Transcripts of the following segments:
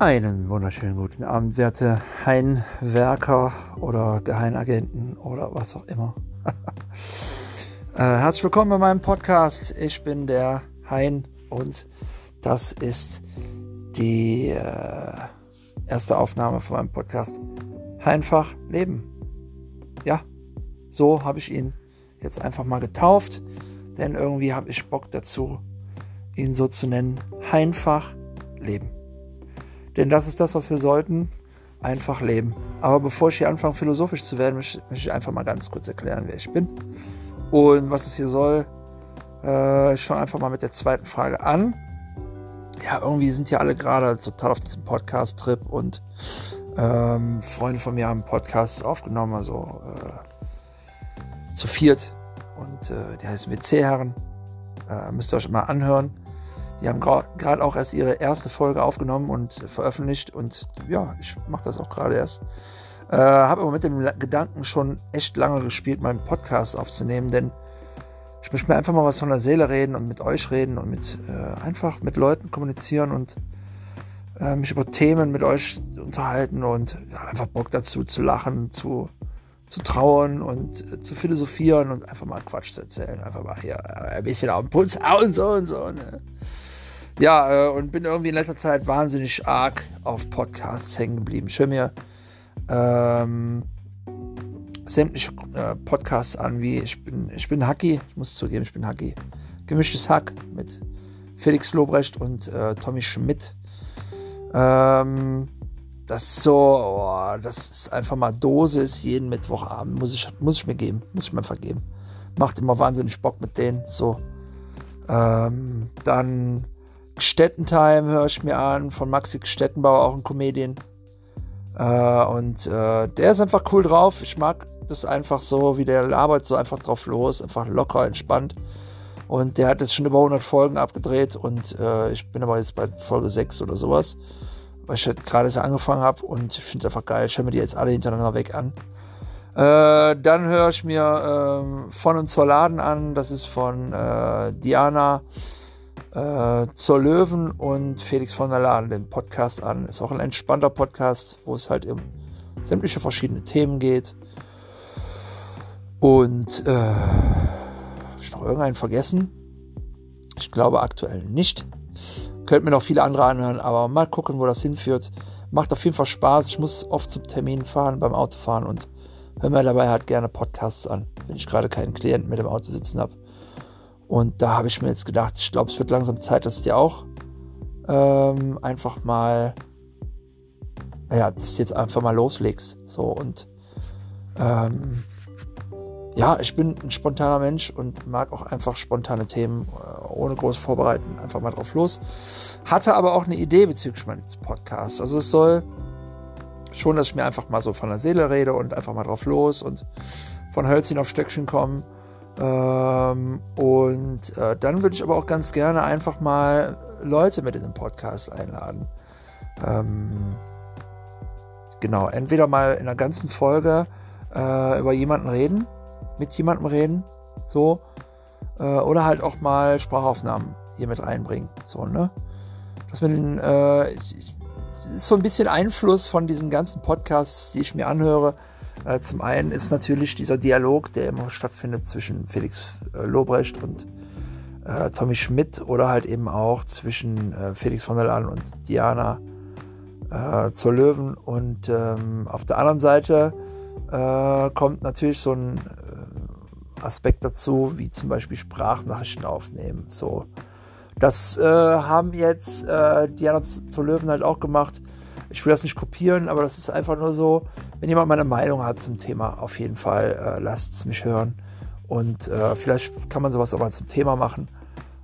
Einen wunderschönen guten Abend, werte Heinwerker oder Geheimagenten oder was auch immer. äh, herzlich willkommen bei meinem Podcast. Ich bin der Hein und das ist die äh, erste Aufnahme von meinem Podcast. Einfach Leben. Ja, so habe ich ihn jetzt einfach mal getauft, denn irgendwie habe ich Bock dazu, ihn so zu nennen. Einfach Leben. Denn das ist das, was wir sollten. Einfach leben. Aber bevor ich hier anfange, philosophisch zu werden, möchte ich einfach mal ganz kurz erklären, wer ich bin und was es hier soll. Äh, ich fange einfach mal mit der zweiten Frage an. Ja, irgendwie sind ja alle gerade total auf diesem Podcast-Trip und ähm, Freunde von mir haben Podcasts aufgenommen, also äh, zu viert. Und äh, die heißen WC-Herren. Äh, müsst ihr euch mal anhören. Die haben gerade auch erst ihre erste Folge aufgenommen und veröffentlicht und ja, ich mache das auch gerade erst. Äh, habe aber mit dem Gedanken schon echt lange gespielt, meinen Podcast aufzunehmen, denn ich möchte mir einfach mal was von der Seele reden und mit euch reden und mit äh, einfach mit Leuten kommunizieren und äh, mich über Themen mit euch unterhalten und ja, einfach Bock dazu zu lachen, zu, zu trauern und äh, zu philosophieren und einfach mal Quatsch zu erzählen. Einfach mal hier äh, ein bisschen auf den Puls hauen so und so. Ne? Ja, äh, und bin irgendwie in letzter Zeit wahnsinnig arg auf Podcasts hängen geblieben. Ich höre mir ähm, sämtliche äh, Podcasts an, wie ich bin, ich bin Hacky, ich muss zugeben, ich bin Hacky. Gemischtes Hack mit Felix Lobrecht und äh, Tommy Schmidt. Ähm, das ist so, oh, das ist einfach mal Dosis jeden Mittwochabend. Muss ich, muss ich mir geben, muss ich mir einfach geben. Macht immer wahnsinnig Bock mit denen. So. Ähm, dann Stettentime höre ich mir an, von Maxi Stettenbauer, auch ein Comedian. Äh, und äh, der ist einfach cool drauf. Ich mag das einfach so, wie der labert, so einfach drauf los, einfach locker, entspannt. Und der hat jetzt schon über 100 Folgen abgedreht und äh, ich bin aber jetzt bei Folge 6 oder sowas, weil ich halt gerade so angefangen habe und ich finde es einfach geil. Ich höre mir die jetzt alle hintereinander weg an. Äh, dann höre ich mir ähm, von und zur Laden an. Das ist von äh, Diana äh, zur Löwen und Felix von der Laden den Podcast an. Ist auch ein entspannter Podcast, wo es halt um sämtliche verschiedene Themen geht. Und äh, habe ich noch irgendeinen vergessen? Ich glaube aktuell nicht. Könnt mir noch viele andere anhören, aber mal gucken, wo das hinführt. Macht auf jeden Fall Spaß. Ich muss oft zum Termin fahren, beim Autofahren und höre mir dabei halt gerne Podcasts an, wenn ich gerade keinen Klienten mit dem Auto sitzen habe. Und da habe ich mir jetzt gedacht, ich glaube, es wird langsam Zeit, dass du auch ähm, einfach mal, ja, dass du jetzt einfach mal loslegst. So und ähm, ja, ich bin ein spontaner Mensch und mag auch einfach spontane Themen äh, ohne groß vorbereiten, einfach mal drauf los. Hatte aber auch eine Idee bezüglich meines Podcasts. Also es soll schon, dass ich mir einfach mal so von der Seele rede und einfach mal drauf los und von Hölzchen auf Stöckchen kommen. Ähm, und äh, dann würde ich aber auch ganz gerne einfach mal Leute mit in den Podcast einladen. Ähm, genau, entweder mal in der ganzen Folge äh, über jemanden reden, mit jemandem reden, so, äh, oder halt auch mal Sprachaufnahmen hier mit reinbringen, so, ne? Dass man den, äh, ist so ein bisschen Einfluss von diesen ganzen Podcasts, die ich mir anhöre, äh, zum einen ist natürlich dieser Dialog, der immer stattfindet zwischen Felix äh, Lobrecht und äh, Tommy Schmidt oder halt eben auch zwischen äh, Felix von der Laden und Diana äh, zur Löwen. Und ähm, auf der anderen Seite äh, kommt natürlich so ein Aspekt dazu, wie zum Beispiel Sprachnachrichten aufnehmen. So. Das haben jetzt Diana zur Löwen halt auch gemacht ich will das nicht kopieren, aber das ist einfach nur so, wenn jemand meine Meinung hat zum Thema, auf jeden Fall äh, lasst es mich hören. Und äh, vielleicht kann man sowas auch mal zum Thema machen.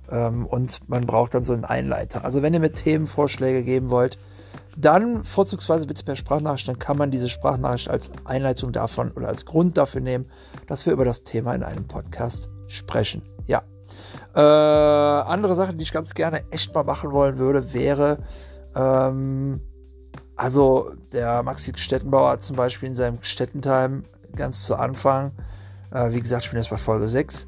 Ähm, und man braucht dann so einen Einleiter. Also wenn ihr mir Themenvorschläge geben wollt, dann vorzugsweise bitte per Sprachnachricht, dann kann man diese Sprachnachricht als Einleitung davon oder als Grund dafür nehmen, dass wir über das Thema in einem Podcast sprechen. Ja. Äh, andere Sache, die ich ganz gerne echt mal machen wollen würde, wäre ähm, also der Maxi Stettenbauer hat zum Beispiel in seinem Stettentime ganz zu Anfang, äh, wie gesagt, ich bin jetzt bei Folge 6,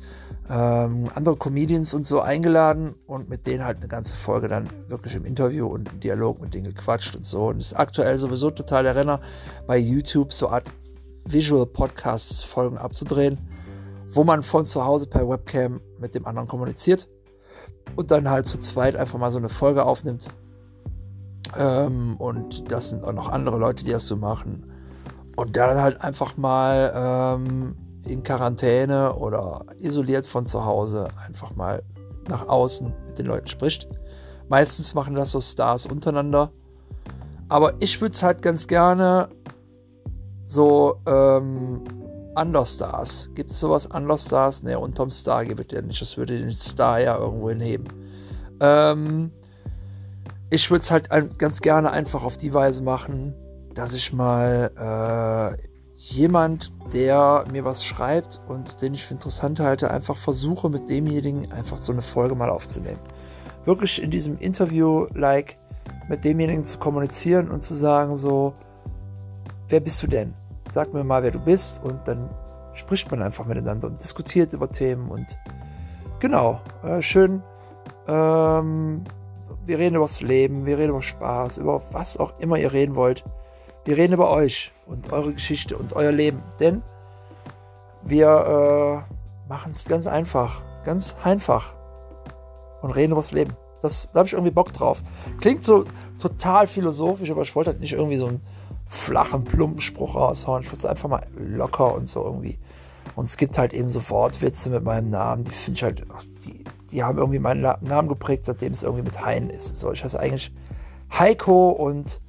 ähm, andere Comedians und so eingeladen und mit denen halt eine ganze Folge dann wirklich im Interview und im Dialog mit denen gequatscht und so. Und ist aktuell sowieso total der Renner bei YouTube, so Art Visual Podcasts Folgen abzudrehen, wo man von zu Hause per Webcam mit dem anderen kommuniziert und dann halt zu zweit einfach mal so eine Folge aufnimmt. Ähm, und das sind auch noch andere Leute, die das so machen. Und dann halt einfach mal ähm, in Quarantäne oder isoliert von zu Hause einfach mal nach außen mit den Leuten spricht. Meistens machen das so Stars untereinander. Aber ich würde es halt ganz gerne so ähm, Understars. Gibt es sowas Understars? Ne, unterm Star gibt es ja nicht. Das würde den Star ja irgendwo hinheben. Ähm, ich würde es halt ganz gerne einfach auf die Weise machen, dass ich mal äh, jemand, der mir was schreibt und den ich für interessant halte, einfach versuche mit demjenigen einfach so eine Folge mal aufzunehmen. Wirklich in diesem Interview-like mit demjenigen zu kommunizieren und zu sagen so, wer bist du denn? Sag mir mal, wer du bist und dann spricht man einfach miteinander und diskutiert über Themen und genau, äh, schön. Ähm, wir reden über das Leben, wir reden über Spaß, über was auch immer ihr reden wollt. Wir reden über euch und eure Geschichte und euer Leben. Denn wir äh, machen es ganz einfach. Ganz einfach. Und reden über das Leben. Das, da habe ich irgendwie Bock drauf. Klingt so total philosophisch, aber ich wollte halt nicht irgendwie so einen flachen, plumpen Spruch raushauen. Ich wollte es einfach mal locker und so irgendwie. Und es gibt halt eben so Wortwitze mit meinem Namen, die finde ich halt, die, haben irgendwie meinen Namen geprägt, seitdem es irgendwie mit Hein ist. So, ich heiße eigentlich Heiko und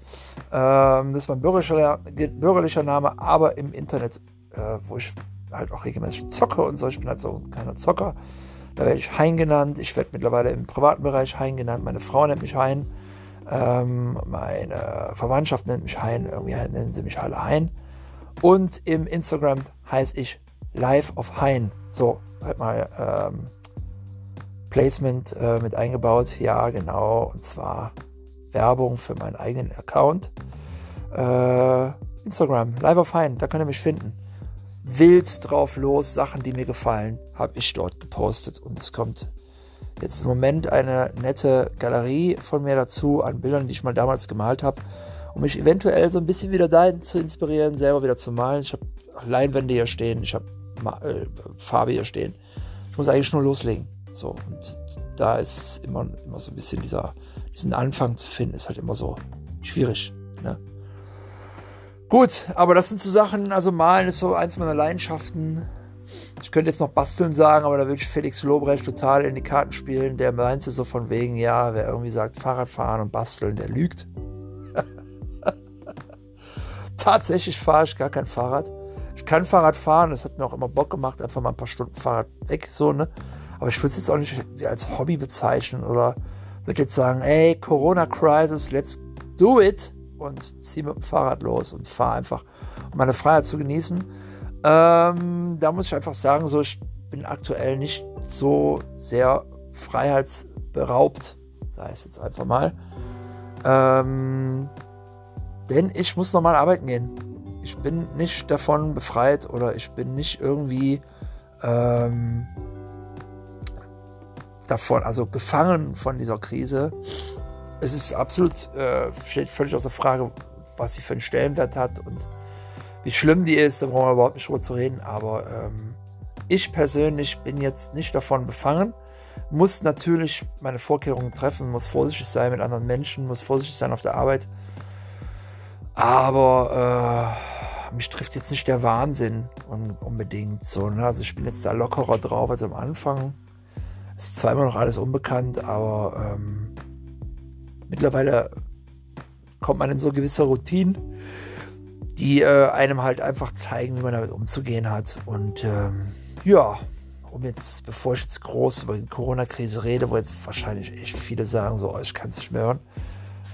ähm, das ist mein bürgerlicher, bürgerlicher Name, aber im Internet, äh, wo ich halt auch regelmäßig zocke und so, ich bin halt so ein Zocker. Da werde ich Hein genannt. Ich werde mittlerweile im privaten Bereich Hein genannt. Meine Frau nennt mich Hein. Ähm, meine Verwandtschaft nennt mich Hein. Irgendwie nennen sie mich alle Hein. Und im Instagram heiße ich Live of Hein. So, halt mal ähm, Placement äh, mit eingebaut. Ja, genau. Und zwar Werbung für meinen eigenen Account. Äh, Instagram, Live of Hein, da könnt ihr mich finden. Wild drauf los, Sachen, die mir gefallen, habe ich dort gepostet. Und es kommt jetzt im Moment eine nette Galerie von mir dazu an Bildern, die ich mal damals gemalt habe, um mich eventuell so ein bisschen wieder dahin zu inspirieren, selber wieder zu malen. Ich habe Leinwände hier stehen, ich habe äh, Farbe hier stehen. Ich muss eigentlich nur loslegen. So, und da ist immer, immer so ein bisschen dieser, diesen Anfang zu finden, ist halt immer so schwierig. Ne? Gut, aber das sind so Sachen, also Malen ist so eins meiner Leidenschaften. Ich könnte jetzt noch basteln sagen, aber da würde ich Felix Lobrecht total in die Karten spielen. Der meinte so von wegen, ja, wer irgendwie sagt Fahrradfahren und basteln, der lügt. Tatsächlich fahre ich gar kein Fahrrad. Ich kann Fahrrad fahren, das hat mir auch immer Bock gemacht, einfach mal ein paar Stunden Fahrrad weg, so, ne? Aber ich würde es jetzt auch nicht als Hobby bezeichnen oder würde jetzt sagen, ey, Corona-Crisis, let's do it und ziehe mit dem Fahrrad los und fahre einfach, um meine Freiheit zu genießen. Ähm, da muss ich einfach sagen, so, ich bin aktuell nicht so sehr freiheitsberaubt, sei es jetzt einfach mal. Ähm, denn ich muss nochmal arbeiten gehen. Ich bin nicht davon befreit oder ich bin nicht irgendwie ähm, davon, also gefangen von dieser Krise. Es ist absolut, äh, steht völlig außer Frage, was sie für einen Stellenwert hat und wie schlimm die ist, da brauchen wir überhaupt nicht drüber zu reden. Aber ähm, ich persönlich bin jetzt nicht davon befangen, muss natürlich meine Vorkehrungen treffen, muss vorsichtig sein mit anderen Menschen, muss vorsichtig sein auf der Arbeit. Aber äh, mich trifft jetzt nicht der Wahnsinn unbedingt so. Ne? Also ich bin jetzt da lockerer drauf als am Anfang. Ist immer noch alles unbekannt, aber ähm, mittlerweile kommt man in so gewisse Routinen, die äh, einem halt einfach zeigen, wie man damit umzugehen hat. Und ähm, ja, um jetzt, bevor ich jetzt groß über die Corona-Krise rede, wo jetzt wahrscheinlich echt viele sagen, so, oh, ich kann es nicht mehr hören,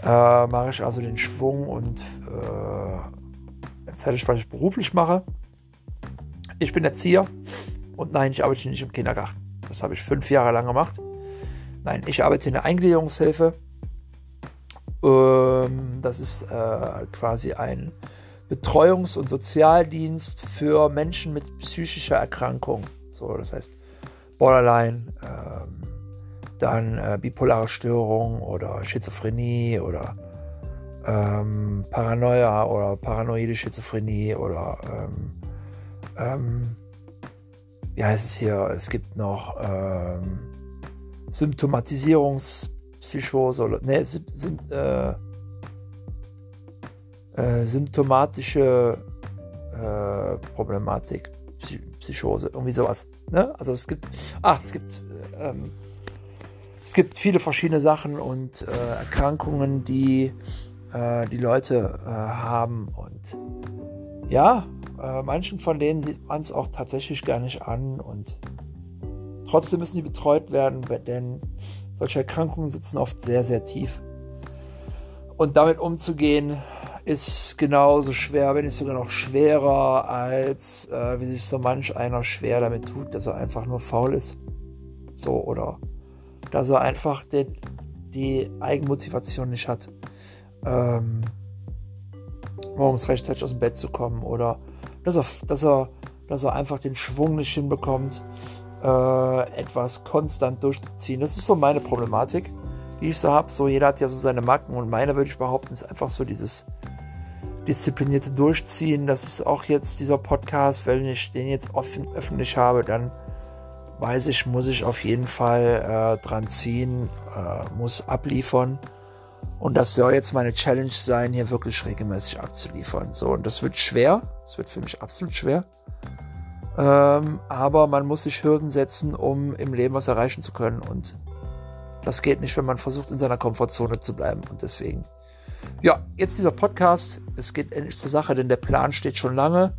äh, mache ich also den Schwung und äh, erzähle ich, was ich beruflich mache. Ich bin Erzieher und nein, ich arbeite nicht im Kindergarten. Das habe ich fünf Jahre lang gemacht. Nein, ich arbeite in der Eingliederungshilfe. Ähm, das ist äh, quasi ein Betreuungs- und Sozialdienst für Menschen mit psychischer Erkrankung. So, das heißt, Borderline, ähm, dann äh, bipolare Störung oder Schizophrenie oder ähm, Paranoia oder paranoide Schizophrenie oder ähm, ähm, wie heißt es hier? Es gibt noch ähm, Symptomatisierungspsychose oder ne, Sym, Sym, äh, äh, symptomatische äh, Problematik, Psychose, irgendwie sowas. Ne? Also es gibt, ach, es gibt, ähm, es gibt viele verschiedene Sachen und äh, Erkrankungen, die äh, die Leute äh, haben und ja, äh, manchen von denen sieht man es auch tatsächlich gar nicht an und trotzdem müssen die betreut werden, denn solche Erkrankungen sitzen oft sehr, sehr tief. Und damit umzugehen, ist genauso schwer, wenn nicht sogar noch schwerer, als äh, wie sich so manch einer schwer damit tut, dass er einfach nur faul ist. So, oder dass er einfach den, die Eigenmotivation nicht hat, ähm, morgens rechtzeitig aus dem Bett zu kommen oder dass er, dass er, dass er einfach den Schwung nicht hinbekommt, äh, etwas konstant durchzuziehen. Das ist so meine Problematik, die ich so habe. So, jeder hat ja so seine Macken und meine, würde ich behaupten, ist einfach so dieses disziplinierte Durchziehen. Das ist auch jetzt dieser Podcast, wenn ich den jetzt offen, öffentlich habe, dann weiß ich, muss ich auf jeden Fall äh, dran ziehen, äh, muss abliefern. Und das soll jetzt meine Challenge sein, hier wirklich regelmäßig abzuliefern. So, und das wird schwer. Es wird für mich absolut schwer. Ähm, aber man muss sich Hürden setzen, um im Leben was erreichen zu können. Und das geht nicht, wenn man versucht, in seiner Komfortzone zu bleiben. Und deswegen ja, jetzt dieser Podcast. Es geht endlich zur Sache, denn der Plan steht schon lange.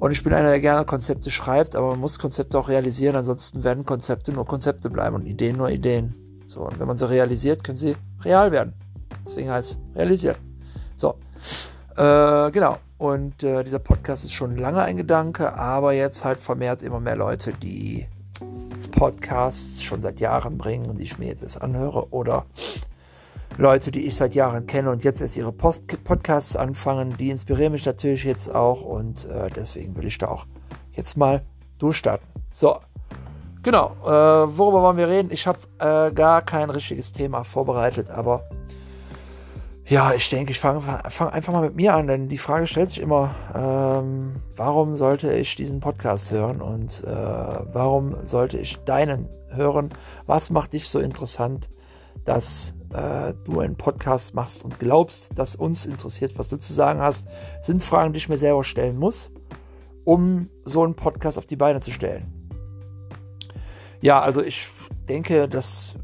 Und ich bin einer, der gerne Konzepte schreibt, aber man muss Konzepte auch realisieren, ansonsten werden Konzepte nur Konzepte bleiben und Ideen nur Ideen. So, und wenn man sie realisiert, können sie real werden. Deswegen heißt es realisieren. So, äh, genau. Und äh, dieser Podcast ist schon lange ein Gedanke, aber jetzt halt vermehrt immer mehr Leute, die Podcasts schon seit Jahren bringen und die ich mir jetzt erst anhöre oder Leute, die ich seit Jahren kenne und jetzt erst ihre Post Podcasts anfangen, die inspirieren mich natürlich jetzt auch und äh, deswegen will ich da auch jetzt mal durchstarten. So, genau, äh, worüber wollen wir reden? Ich habe äh, gar kein richtiges Thema vorbereitet, aber ja, ich denke, ich fange fang einfach mal mit mir an, denn die Frage stellt sich immer, ähm, warum sollte ich diesen Podcast hören und äh, warum sollte ich deinen hören? Was macht dich so interessant, dass äh, du einen Podcast machst und glaubst, dass uns interessiert, was du zu sagen hast, sind Fragen, die ich mir selber stellen muss, um so einen Podcast auf die Beine zu stellen. Ja, also ich denke, dass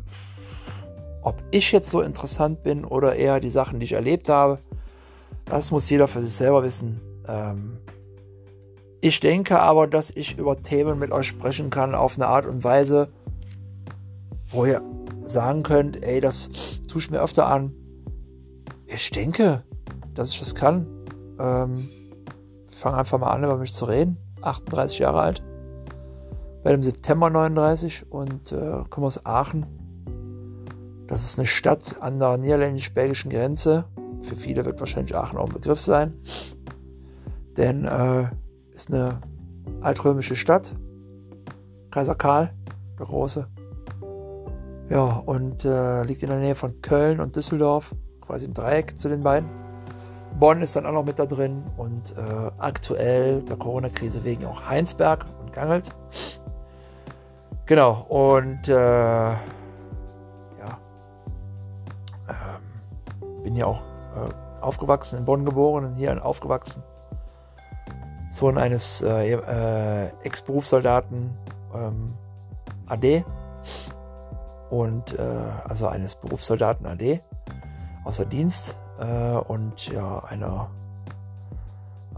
ob ich jetzt so interessant bin oder eher die Sachen, die ich erlebt habe, das muss jeder für sich selber wissen. Ähm, ich denke aber, dass ich über Themen mit euch sprechen kann auf eine Art und Weise, wo ihr sagen könnt, ey, das tue ich mir öfter an. Ich denke, dass ich das kann. Ähm, fange einfach mal an, über mich zu reden. 38 Jahre alt. Werde im September 39 und äh, komme aus Aachen. Das ist eine Stadt an der niederländisch-belgischen Grenze. Für viele wird wahrscheinlich Aachen auch ein Begriff sein. Denn äh, ist eine altrömische Stadt. Kaiser Karl, der Große, ja, und äh, liegt in der Nähe von Köln und Düsseldorf, quasi im Dreieck zu den beiden. Bonn ist dann auch noch mit da drin und äh, aktuell der Corona-Krise wegen auch Heinsberg und Gangelt. Genau, und äh, bin ja auch äh, aufgewachsen, in Bonn geboren und hier aufgewachsen. Sohn eines äh, äh, Ex-Berufssoldaten ähm, AD und äh, also eines Berufssoldaten AD außer Dienst äh, und ja einer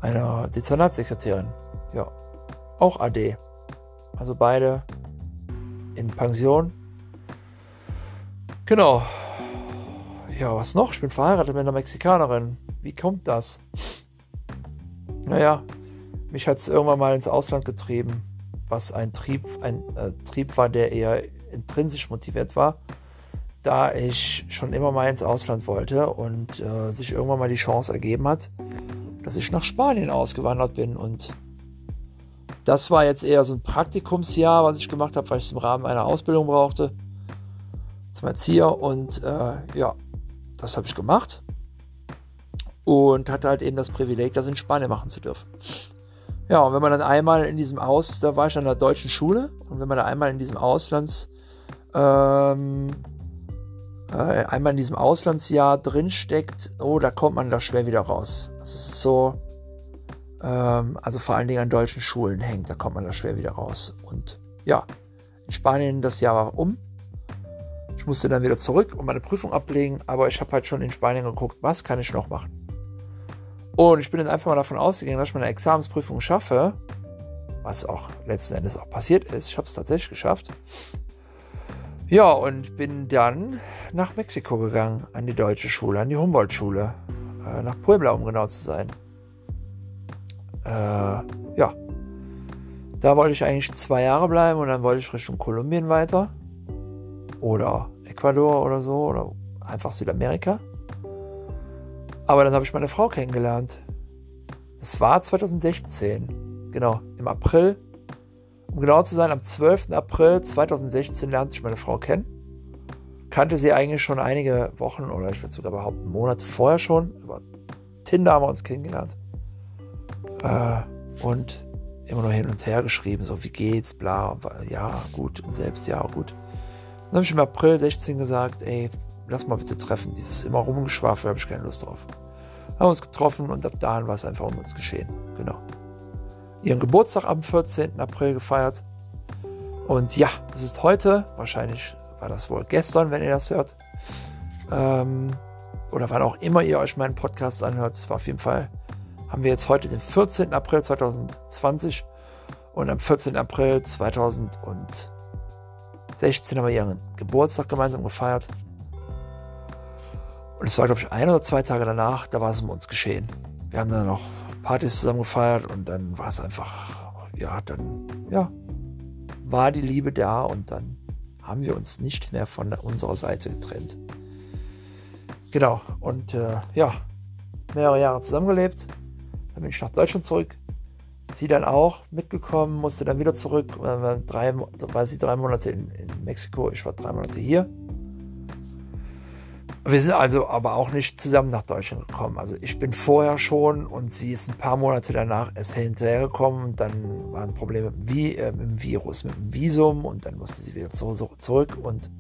einer Dezernatssekretärin, ja auch AD, also beide in Pension. Genau. Ja, was noch? Ich bin verheiratet mit einer Mexikanerin. Wie kommt das? Naja, mich hat es irgendwann mal ins Ausland getrieben, was ein Trieb, ein äh, Trieb war, der eher intrinsisch motiviert war, da ich schon immer mal ins Ausland wollte und äh, sich irgendwann mal die Chance ergeben hat, dass ich nach Spanien ausgewandert bin und Das war jetzt eher so ein Praktikumsjahr, was ich gemacht habe, weil ich es im Rahmen einer Ausbildung brauchte zum Erzieher und äh, ja, das habe ich gemacht und hatte halt eben das Privileg, das in Spanien machen zu dürfen. Ja, und wenn man dann einmal in diesem Aus, da war ich an der deutschen Schule und wenn man da einmal in diesem Auslands, ähm, äh, einmal in diesem Auslandsjahr drinsteckt, oh, da kommt man da schwer wieder raus. Das ist so, ähm, also vor allen Dingen an deutschen Schulen hängt, da kommt man da schwer wieder raus. Und ja, in Spanien das Jahr war um ich musste dann wieder zurück und meine Prüfung ablegen, aber ich habe halt schon in Spanien geguckt, was kann ich noch machen. Und ich bin dann einfach mal davon ausgegangen, dass ich meine Examensprüfung schaffe, was auch letzten Endes auch passiert ist. Ich habe es tatsächlich geschafft. Ja, und bin dann nach Mexiko gegangen, an die deutsche Schule, an die Humboldt-Schule, äh, nach Puebla, um genau zu sein. Äh, ja, da wollte ich eigentlich zwei Jahre bleiben und dann wollte ich Richtung Kolumbien weiter oder Ecuador oder so oder einfach Südamerika. Aber dann habe ich meine Frau kennengelernt. Das war 2016, genau, im April. Um genau zu sein, am 12. April 2016 lernte ich meine Frau kennen. Kannte sie eigentlich schon einige Wochen oder ich würde sogar behaupten Monate vorher schon. Über Tinder haben wir uns kennengelernt. Äh, und immer nur hin und her geschrieben, so wie geht's, bla, ja, gut und selbst, ja, gut. Dann habe ich im April 16 gesagt, ey, lass mal bitte treffen. Dieses immer rumgeschwafel, habe ich keine Lust drauf. Haben uns getroffen und ab da war es einfach um uns geschehen. Genau. Ihren Geburtstag am 14. April gefeiert. Und ja, das ist heute, wahrscheinlich war das wohl gestern, wenn ihr das hört. Ähm, oder wann auch immer ihr euch meinen Podcast anhört. Es war auf jeden Fall, haben wir jetzt heute den 14. April 2020 und am 14. April 2020 16 haben wir ihren Geburtstag gemeinsam gefeiert. Und es war, glaube ich, ein oder zwei Tage danach, da war es um uns geschehen. Wir haben dann noch Partys zusammen gefeiert und dann war es einfach, ja, dann, ja, war die Liebe da und dann haben wir uns nicht mehr von unserer Seite getrennt. Genau, und äh, ja, mehrere Jahre zusammengelebt. Dann bin ich nach Deutschland zurück sie dann auch mitgekommen, musste dann wieder zurück. Drei, war sie drei Monate in, in Mexiko, ich war drei Monate hier. Wir sind also aber auch nicht zusammen nach Deutschland gekommen. Also ich bin vorher schon und sie ist ein paar Monate danach erst hinterhergekommen. Und dann waren Probleme wie äh, mit dem Virus, mit dem Visum und dann musste sie wieder zurück. Und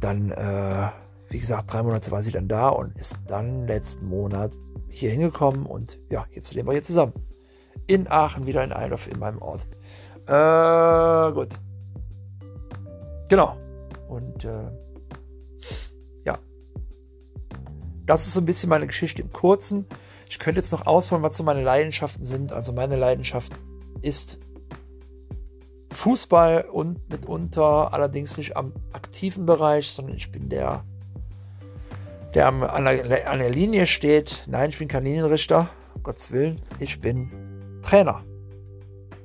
dann, äh, wie gesagt, drei Monate war sie dann da und ist dann letzten Monat hier hingekommen und ja, jetzt leben wir hier zusammen in Aachen, wieder in Eilhof, in meinem Ort. Äh, gut. Genau. Und äh, ja. Das ist so ein bisschen meine Geschichte im Kurzen. Ich könnte jetzt noch ausholen, was so meine Leidenschaften sind. Also meine Leidenschaft ist Fußball und mitunter allerdings nicht am aktiven Bereich, sondern ich bin der, der an der, an der Linie steht. Nein, ich bin kein Linienrichter, um Gottes Willen. Ich bin Trainer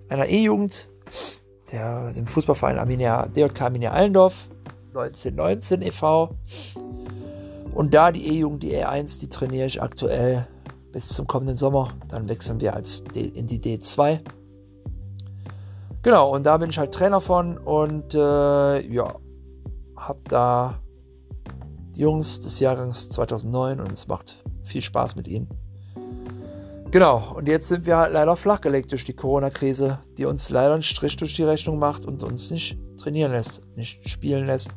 einer E-Jugend, der dem Fußballverein Arminia, DJK Arminia Allendorf, 1919 e.V. Und da die E-Jugend, die E1, die trainiere ich aktuell bis zum kommenden Sommer. Dann wechseln wir als D in die D2. Genau, und da bin ich halt Trainer von und äh, ja, habe da die Jungs des Jahrgangs 2009 und es macht viel Spaß mit ihnen. Genau, und jetzt sind wir halt leider flachgelegt durch die Corona-Krise, die uns leider einen Strich durch die Rechnung macht und uns nicht trainieren lässt, nicht spielen lässt.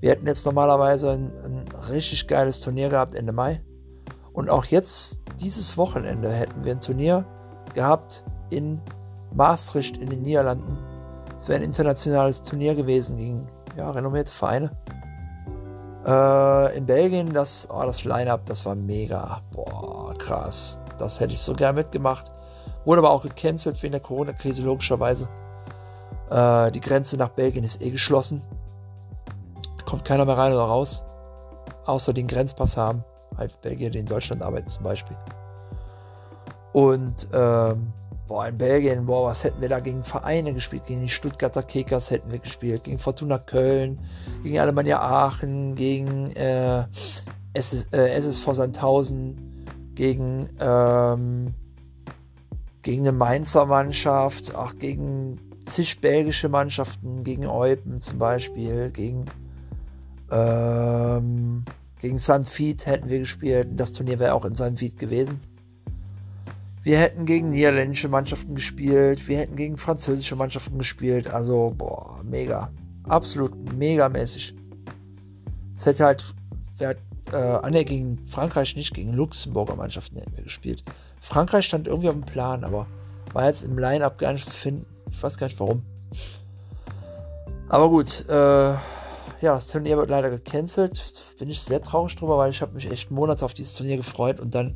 Wir hätten jetzt normalerweise ein, ein richtig geiles Turnier gehabt Ende Mai. Und auch jetzt, dieses Wochenende, hätten wir ein Turnier gehabt in Maastricht in den Niederlanden. Es wäre ein internationales Turnier gewesen gegen ja, renommierte Vereine. Äh, in Belgien, das, oh, das Line-Up, das war mega. Boah, krass. Das hätte ich so gern mitgemacht. Wurde aber auch gecancelt wegen der Corona-Krise, logischerweise. Äh, die Grenze nach Belgien ist eh geschlossen. kommt keiner mehr rein oder raus. Außer den Grenzpass haben. Halt Belgier, die in Deutschland arbeiten zum Beispiel. Und ähm, boah, in Belgien, boah, was hätten wir da gegen Vereine gespielt? Gegen die Stuttgarter Kickers hätten wir gespielt, gegen Fortuna Köln, gegen Alemannia Aachen, gegen äh, SS, äh, SSV Sandhausen, gegen ähm, gegen eine Mainzer Mannschaft, auch gegen zig belgische Mannschaften, gegen Eupen zum Beispiel, gegen, ähm, gegen Sanfit hätten wir gespielt. Das Turnier wäre auch in Sanfit gewesen. Wir hätten gegen niederländische Mannschaften gespielt, wir hätten gegen französische Mannschaften gespielt. Also, boah, mega. Absolut megamäßig. Es hätte halt, wer, äh, ne, gegen Frankreich nicht, gegen Luxemburger Mannschaften hätten wir gespielt. Frankreich stand irgendwie auf dem Plan, aber war jetzt im Line-Up gar nicht zu finden. Ich weiß gar nicht warum. Aber gut, äh, ja, das Turnier wird leider gecancelt. Bin ich sehr traurig drüber, weil ich habe mich echt Monate auf dieses Turnier gefreut und dann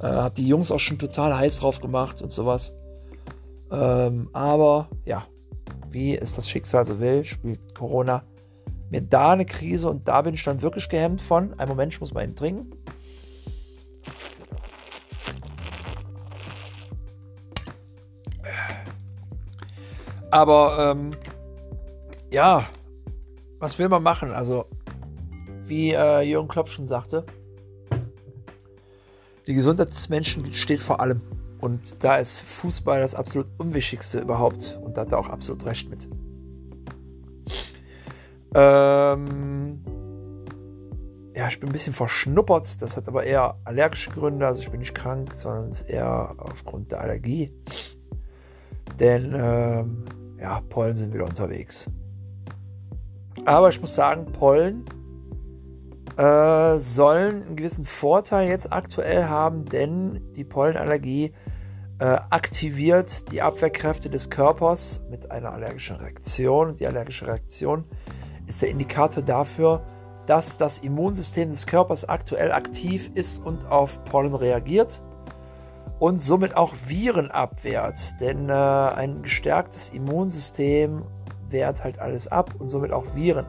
äh, habe die Jungs auch schon total heiß drauf gemacht und sowas. Ähm, aber ja, wie es das Schicksal so will, spielt Corona mir da eine Krise und da bin ich dann wirklich gehemmt von. Ein Moment, ich muss mal eben trinken. Aber ähm, ja, was will man machen? Also, wie äh, Jürgen Klopp schon sagte, die Gesundheit des Menschen steht vor allem. Und da ist Fußball das absolut Unwichtigste überhaupt. Und da hat er auch absolut recht mit. Ähm ja, ich bin ein bisschen verschnuppert. Das hat aber eher allergische Gründe. Also ich bin nicht krank, sondern es ist eher aufgrund der Allergie. Denn ähm, ja, Pollen sind wieder unterwegs. Aber ich muss sagen, Pollen äh, sollen einen gewissen Vorteil jetzt aktuell haben, denn die Pollenallergie äh, aktiviert die Abwehrkräfte des Körpers mit einer allergischen Reaktion. Die allergische Reaktion ist der Indikator dafür, dass das Immunsystem des Körpers aktuell aktiv ist und auf Pollen reagiert und somit auch Viren abwehrt. Denn äh, ein gestärktes Immunsystem wehrt halt alles ab und somit auch Viren.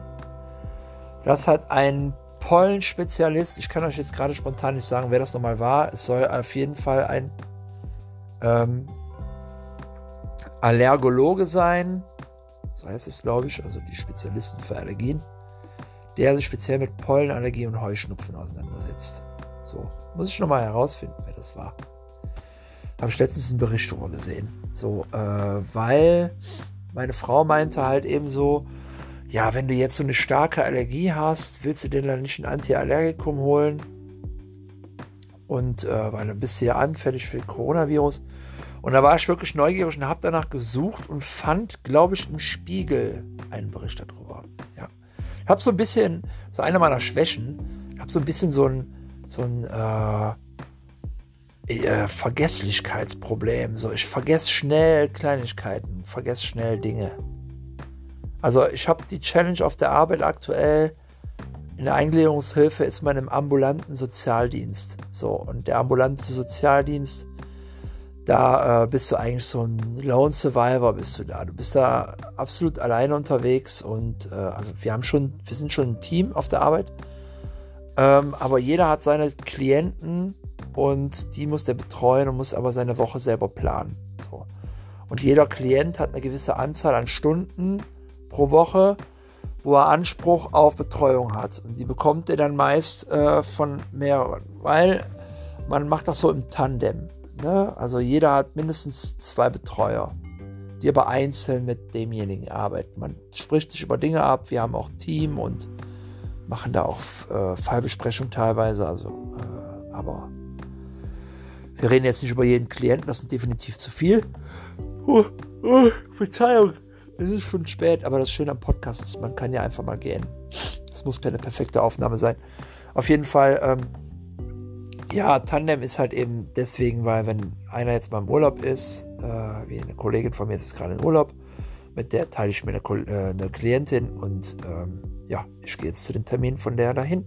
Das hat ein Pollenspezialist, ich kann euch jetzt gerade spontan nicht sagen, wer das nochmal war. Es soll auf jeden Fall ein ähm, Allergologe sein, so heißt es glaube ich, also die Spezialisten für Allergien, der sich speziell mit Pollenallergie und Heuschnupfen auseinandersetzt. So, muss ich nochmal herausfinden, wer das war. Habe ich letztens einen Bericht darüber gesehen. So, äh, weil meine Frau meinte halt eben so, ja, wenn du jetzt so eine starke Allergie hast, willst du dir dann nicht ein Antiallergikum holen? Und äh, weil dann bist du ja anfällig für Coronavirus. Und da war ich wirklich neugierig und habe danach gesucht und fand, glaube ich, im Spiegel einen Bericht darüber. Ja. Ich habe so ein bisschen, so eine meiner Schwächen, ich habe so ein bisschen so ein, so ein äh, äh, Vergesslichkeitsproblem. So, ich vergesse schnell Kleinigkeiten, vergesse schnell Dinge. Also ich habe die Challenge auf der Arbeit aktuell. In der Eingliederungshilfe ist man im ambulanten Sozialdienst. So, und der ambulante Sozialdienst, da äh, bist du eigentlich so ein Lone Survivor, bist du da. Du bist da absolut alleine unterwegs und äh, also wir haben schon, wir sind schon ein Team auf der Arbeit. Ähm, aber jeder hat seine Klienten und die muss der betreuen und muss aber seine Woche selber planen. So. Und jeder Klient hat eine gewisse Anzahl an Stunden pro Woche, wo er Anspruch auf Betreuung hat. Und die bekommt er dann meist äh, von mehreren, weil man macht das so im Tandem. Ne? Also jeder hat mindestens zwei Betreuer, die aber einzeln mit demjenigen arbeiten. Man spricht sich über Dinge ab, wir haben auch Team und machen da auch äh, Fallbesprechung teilweise, also äh, aber wir reden jetzt nicht über jeden Klienten, das sind definitiv zu viel. Oh, oh, Verzeihung, es ist schon spät, aber das Schöne am Podcast ist, man kann ja einfach mal gehen. Es muss keine perfekte Aufnahme sein. Auf jeden Fall, ähm, ja, Tandem ist halt eben deswegen, weil wenn einer jetzt mal im Urlaub ist, äh, wie eine Kollegin von mir ist jetzt gerade in Urlaub, mit der teile ich mir eine, äh, eine Klientin und ähm, ja, ich gehe jetzt zu den Terminen von der dahin.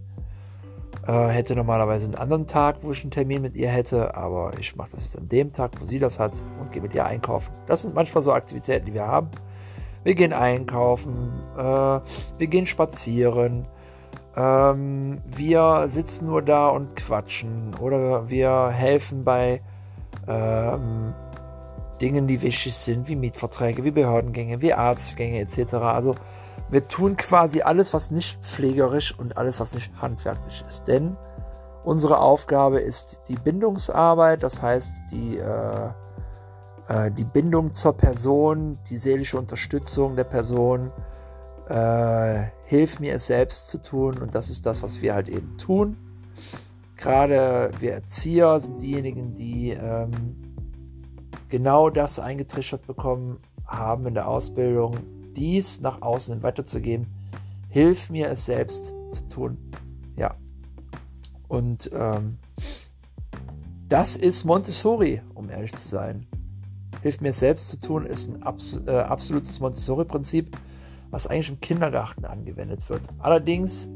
Äh, hätte normalerweise einen anderen Tag, wo ich einen Termin mit ihr hätte, aber ich mache das jetzt an dem Tag, wo sie das hat und gehe mit ihr einkaufen. Das sind manchmal so Aktivitäten, die wir haben. Wir gehen einkaufen, äh, wir gehen spazieren, ähm, wir sitzen nur da und quatschen oder wir helfen bei ähm, Dingen, die wichtig sind, wie Mietverträge, wie Behördengänge, wie Arztgänge etc. Also wir tun quasi alles, was nicht pflegerisch und alles, was nicht handwerklich ist. Denn unsere Aufgabe ist die Bindungsarbeit, das heißt die, äh, äh, die Bindung zur Person, die seelische Unterstützung der Person, äh, hilf mir es selbst zu tun und das ist das, was wir halt eben tun. Gerade wir Erzieher sind diejenigen, die ähm, genau das eingetrichtert bekommen haben in der Ausbildung, dies nach außen weiterzugeben. Hilf mir es selbst zu tun. Ja. Und ähm, das ist Montessori, um ehrlich zu sein. Hilf mir es selbst zu tun, ist ein abs äh, absolutes Montessori-Prinzip, was eigentlich im Kindergarten angewendet wird. Allerdings,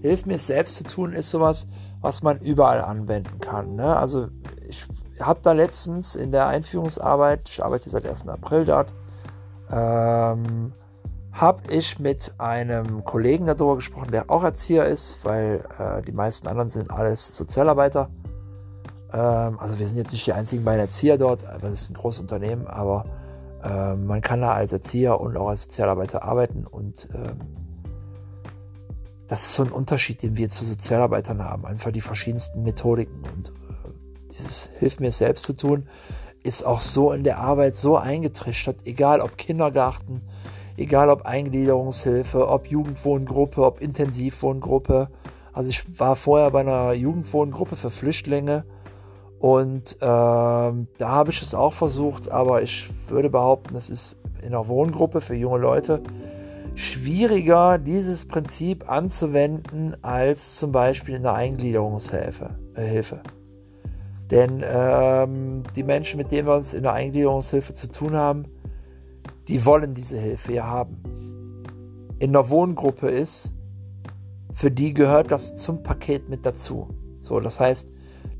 hilf mir es selbst zu tun, ist sowas, was man überall anwenden kann. Ne? Also ich habe da letztens in der Einführungsarbeit, ich arbeite seit 1. April dort, ähm, habe ich mit einem Kollegen darüber gesprochen, der auch Erzieher ist, weil äh, die meisten anderen sind alles Sozialarbeiter. Ähm, also wir sind jetzt nicht die einzigen beiden Erzieher dort, das ist ein großes Unternehmen, aber äh, man kann da als Erzieher und auch als Sozialarbeiter arbeiten und ähm, das ist so ein Unterschied, den wir zu Sozialarbeitern haben. Einfach die verschiedensten Methodiken und äh, dieses Hilf mir selbst zu tun, ist auch so in der Arbeit so eingetrichtert, egal ob Kindergarten, egal ob Eingliederungshilfe, ob Jugendwohngruppe, ob Intensivwohngruppe. Also ich war vorher bei einer Jugendwohngruppe für Flüchtlinge und ähm, da habe ich es auch versucht, aber ich würde behaupten, es ist in einer Wohngruppe für junge Leute schwieriger, dieses Prinzip anzuwenden, als zum Beispiel in der Eingliederungshilfe. Äh, Hilfe. Denn ähm, die Menschen, mit denen wir uns in der Eingliederungshilfe zu tun haben, die wollen diese Hilfe ja haben. In der Wohngruppe ist, für die gehört das zum Paket mit dazu. So, das heißt,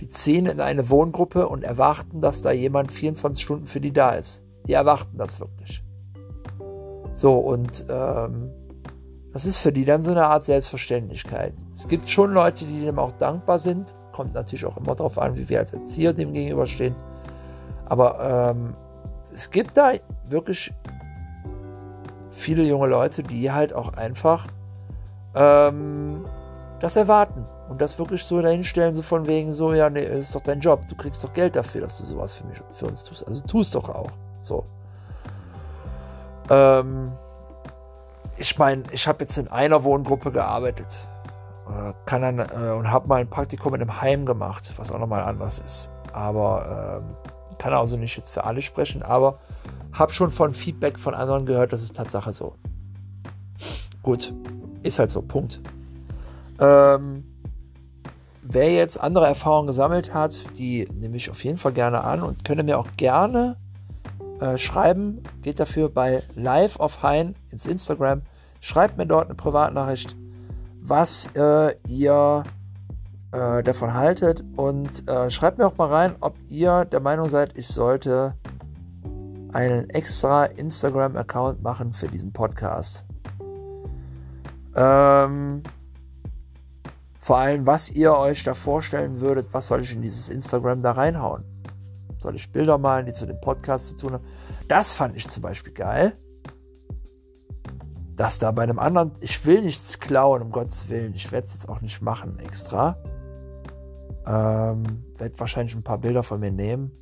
die ziehen in eine Wohngruppe und erwarten, dass da jemand 24 Stunden für die da ist. Die erwarten das wirklich. So, und ähm, das ist für die dann so eine Art Selbstverständlichkeit. Es gibt schon Leute, die dem auch dankbar sind. Kommt natürlich auch immer darauf an, wie wir als Erzieher dem gegenüberstehen. Aber ähm, es gibt da wirklich viele junge Leute, die halt auch einfach ähm, das erwarten und das wirklich so dahinstellen, so von wegen so, ja, nee, ist doch dein Job, du kriegst doch Geld dafür, dass du sowas für mich, für uns tust. Also tust doch auch. So. Ähm, ich meine, ich habe jetzt in einer Wohngruppe gearbeitet äh, kann dann, äh, und habe mal ein Praktikum in einem Heim gemacht, was auch nochmal anders ist. Aber äh, kann also nicht jetzt für alle sprechen, aber habe schon von Feedback von anderen gehört, das ist Tatsache so. Gut, ist halt so, Punkt. Ähm, wer jetzt andere Erfahrungen gesammelt hat, die nehme ich auf jeden Fall gerne an und könne mir auch gerne äh, schreiben. Geht dafür bei Live auf Hein ins Instagram. Schreibt mir dort eine Privatnachricht, was äh, ihr äh, davon haltet und äh, schreibt mir auch mal rein, ob ihr der Meinung seid, ich sollte einen extra Instagram-Account machen für diesen Podcast. Ähm, vor allem, was ihr euch da vorstellen würdet, was soll ich in dieses Instagram da reinhauen? Soll ich Bilder malen, die zu dem Podcast zu tun haben? Das fand ich zum Beispiel geil. Dass da bei einem anderen, ich will nichts klauen, um Gottes Willen. Ich werde es jetzt auch nicht machen extra. Ähm, werde wahrscheinlich ein paar Bilder von mir nehmen.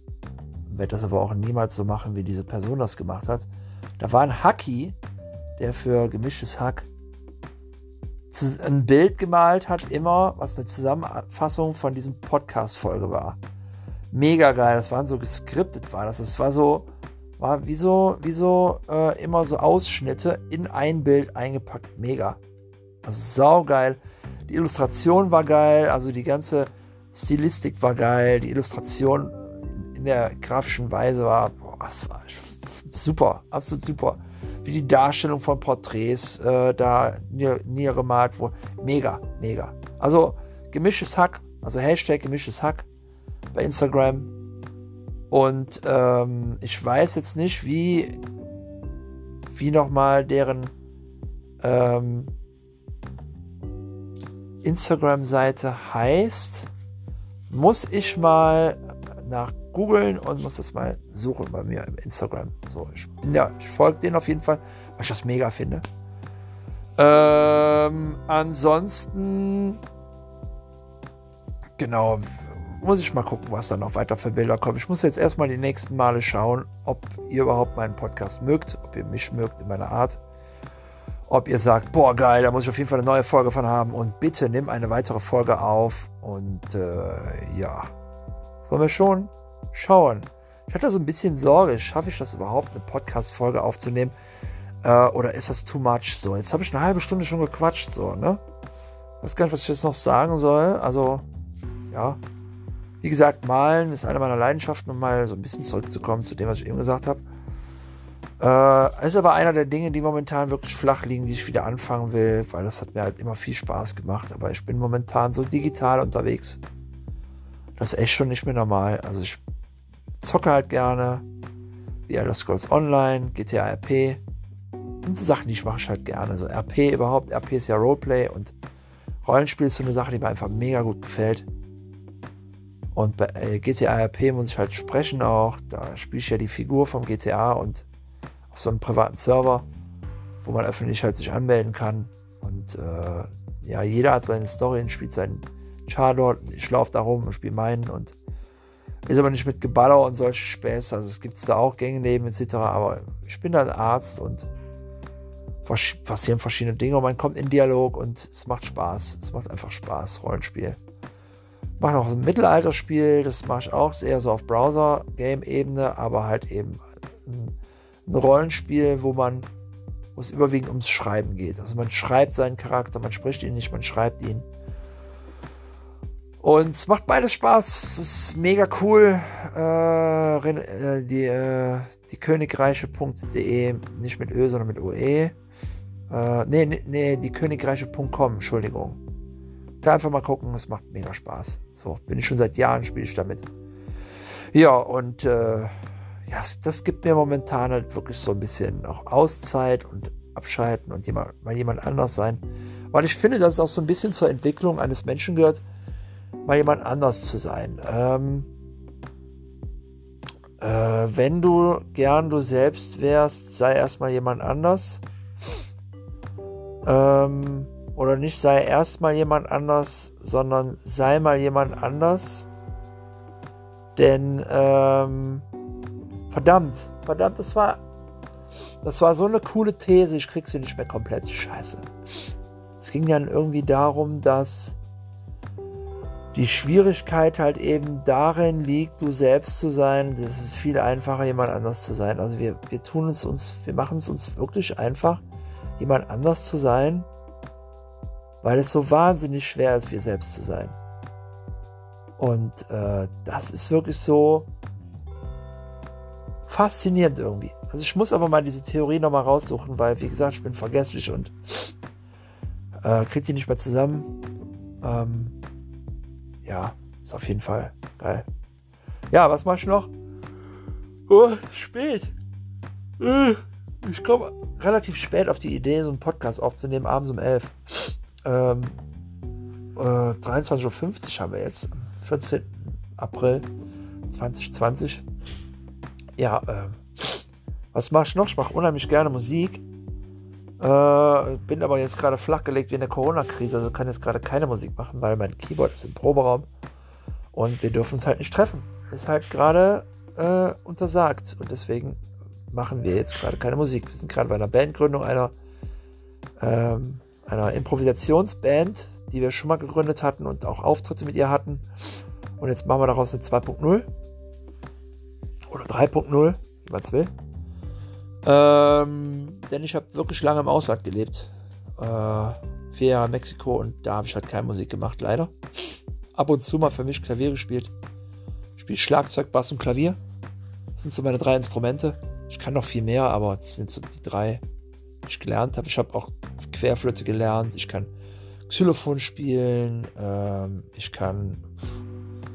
Werde das aber auch niemals so machen, wie diese Person das gemacht hat. Da war ein Hacky, der für gemischtes Hack ein Bild gemalt hat, immer, was eine Zusammenfassung von diesem Podcast-Folge war mega geil. Das waren so geskriptet, war das. Das war so, war wie so, wie so äh, immer so Ausschnitte in ein Bild eingepackt. Mega. Also saugeil. Die Illustration war geil, also die ganze Stilistik war geil, die Illustration in der grafischen Weise war, boah, das war super, absolut super. Wie die Darstellung von Porträts äh, da niedergemalt wurde. Mega, mega. Also gemischtes Hack, also Hashtag gemischtes Hack bei Instagram. Und ähm, ich weiß jetzt nicht, wie, wie nochmal deren ähm, Instagram-Seite heißt. Muss ich mal nach googeln und muss das mal suchen bei mir im Instagram. So, ich, ja, ich folge denen auf jeden Fall, weil ich das mega finde. Ähm, ansonsten, genau, muss ich mal gucken, was dann noch weiter für Bilder kommen. Ich muss jetzt erstmal die nächsten Male schauen, ob ihr überhaupt meinen Podcast mögt, ob ihr mich mögt in meiner Art. Ob ihr sagt, boah, geil, da muss ich auf jeden Fall eine neue Folge von haben. Und bitte nimm eine weitere Folge auf. Und äh, ja, sollen wir schon schauen. Ich hatte so ein bisschen Sorge, schaffe ich das überhaupt, eine Podcast-Folge aufzunehmen? Äh, oder ist das too much? So, jetzt habe ich eine halbe Stunde schon gequatscht, so, ne? Weiß gar nicht, was ich jetzt noch sagen soll. Also, ja, wie gesagt, Malen ist eine meiner Leidenschaften, um mal so ein bisschen zurückzukommen zu dem, was ich eben gesagt habe. Äh, ist aber einer der Dinge, die momentan wirklich flach liegen, die ich wieder anfangen will, weil das hat mir halt immer viel Spaß gemacht. Aber ich bin momentan so digital unterwegs. Das ist echt schon nicht mehr normal. Also ich zocke halt gerne, wie Elder Scrolls Online, GTA RP. Und so Sachen, die ich mache halt gerne. So RP überhaupt. RP ist ja Roleplay und Rollenspiel ist so eine Sache, die mir einfach mega gut gefällt. Und bei äh, GTA RP muss ich halt sprechen auch. Da spiele ich ja die Figur vom GTA und auf so einem privaten Server, wo man öffentlich halt sich anmelden kann. Und äh, ja, jeder hat seine Story und spielt seinen Char dort. Ich laufe da rum und spiele meinen und ist aber nicht mit Geballer und solche Späße. Also es gibt da auch Gängeleben etc. Aber ich bin dann Arzt und passieren verschiedene Dinge und man kommt in Dialog und es macht Spaß. Es macht einfach Spaß, Rollenspiel mache noch ein Mittelalterspiel, das mache ich auch eher so auf Browser-Game-Ebene, aber halt eben ein, ein, Rollenspiel, wo man, wo es überwiegend ums Schreiben geht. Also man schreibt seinen Charakter, man spricht ihn nicht, man schreibt ihn. Und es macht beides Spaß. Es ist mega cool. Äh, äh die, äh, die Königreiche.de, nicht mit Ö, sondern mit OE. Äh, nee, nee, die Königreiche.com, Entschuldigung. Da einfach mal gucken, es macht mega Spaß. So, bin ich schon seit Jahren, spiele ich damit. Ja, und äh, ja, das gibt mir momentan halt wirklich so ein bisschen auch Auszeit und abschalten und jemand, mal jemand anders sein. Weil ich finde, dass es auch so ein bisschen zur Entwicklung eines Menschen gehört, mal jemand anders zu sein. Ähm, äh, wenn du gern du selbst wärst, sei erstmal jemand anders. Ähm, oder nicht sei erstmal jemand anders, sondern sei mal jemand anders. Denn, ähm, verdammt, verdammt, das war, das war so eine coole These, ich krieg sie nicht mehr komplett, scheiße. Es ging dann irgendwie darum, dass die Schwierigkeit halt eben darin liegt, du selbst zu sein. Das ist viel einfacher, jemand anders zu sein. Also wir, wir tun es uns, wir machen es uns wirklich einfach, jemand anders zu sein weil es so wahnsinnig schwer ist, wir selbst zu sein. Und äh, das ist wirklich so faszinierend irgendwie. Also ich muss aber mal diese Theorie nochmal raussuchen, weil, wie gesagt, ich bin vergesslich und äh, krieg die nicht mehr zusammen. Ähm, ja, ist auf jeden Fall geil. Ja, was mach ich noch? Oh, spät. Äh, ich komme relativ spät auf die Idee, so einen Podcast aufzunehmen, abends um 11. Ähm, äh, 23.50 Uhr haben wir jetzt, am 14. April 2020. Ja, äh, was mache ich noch? Ich mache unheimlich gerne Musik. Äh, bin aber jetzt gerade flachgelegt wie in der Corona-Krise, also kann jetzt gerade keine Musik machen, weil mein Keyboard ist im Proberaum und wir dürfen uns halt nicht treffen. Ist halt gerade äh, untersagt und deswegen machen wir jetzt gerade keine Musik. Wir sind gerade bei einer Bandgründung einer ähm, einer Improvisationsband, die wir schon mal gegründet hatten und auch Auftritte mit ihr hatten. Und jetzt machen wir daraus eine 2.0 oder 3.0, wie man es will. Ähm, denn ich habe wirklich lange im Ausland gelebt. Äh, vier Jahre in Mexiko und da habe ich halt keine Musik gemacht, leider. Ab und zu mal für mich Klavier gespielt. Ich spiele Schlagzeug, Bass und Klavier. Das sind so meine drei Instrumente. Ich kann noch viel mehr, aber das sind so die drei, die ich gelernt habe. Ich habe auch Querflöte gelernt, ich kann Xylophon spielen, ähm, ich kann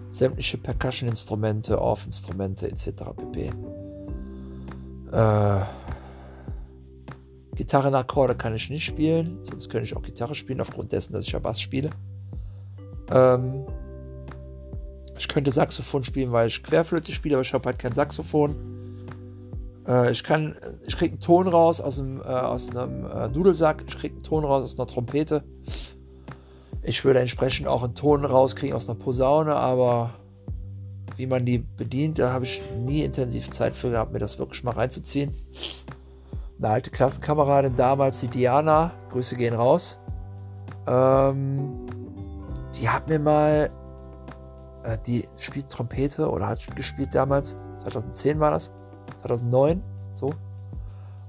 sämtliche Percussion-Instrumente, Off-Instrumente etc. pp. Äh, Gitarrenakkorde kann ich nicht spielen, sonst könnte ich auch Gitarre spielen, aufgrund dessen, dass ich ja Bass spiele. Ähm, ich könnte Saxophon spielen, weil ich Querflöte spiele, aber ich habe halt kein Saxophon. Äh, ich ich kriege einen Ton raus aus einem, äh, aus einem äh, Dudelsack, ich kriege einen Ton raus aus einer Trompete. Ich würde entsprechend auch einen Ton rauskriegen aus einer Posaune, aber wie man die bedient. Da habe ich nie intensiv Zeit für gehabt, mir das wirklich mal reinzuziehen. Eine alte Klassenkameradin damals, die Diana, Grüße gehen raus. Ähm, die hat mir mal, äh, die spielt Trompete oder hat gespielt damals, 2010 war das, 2009, so.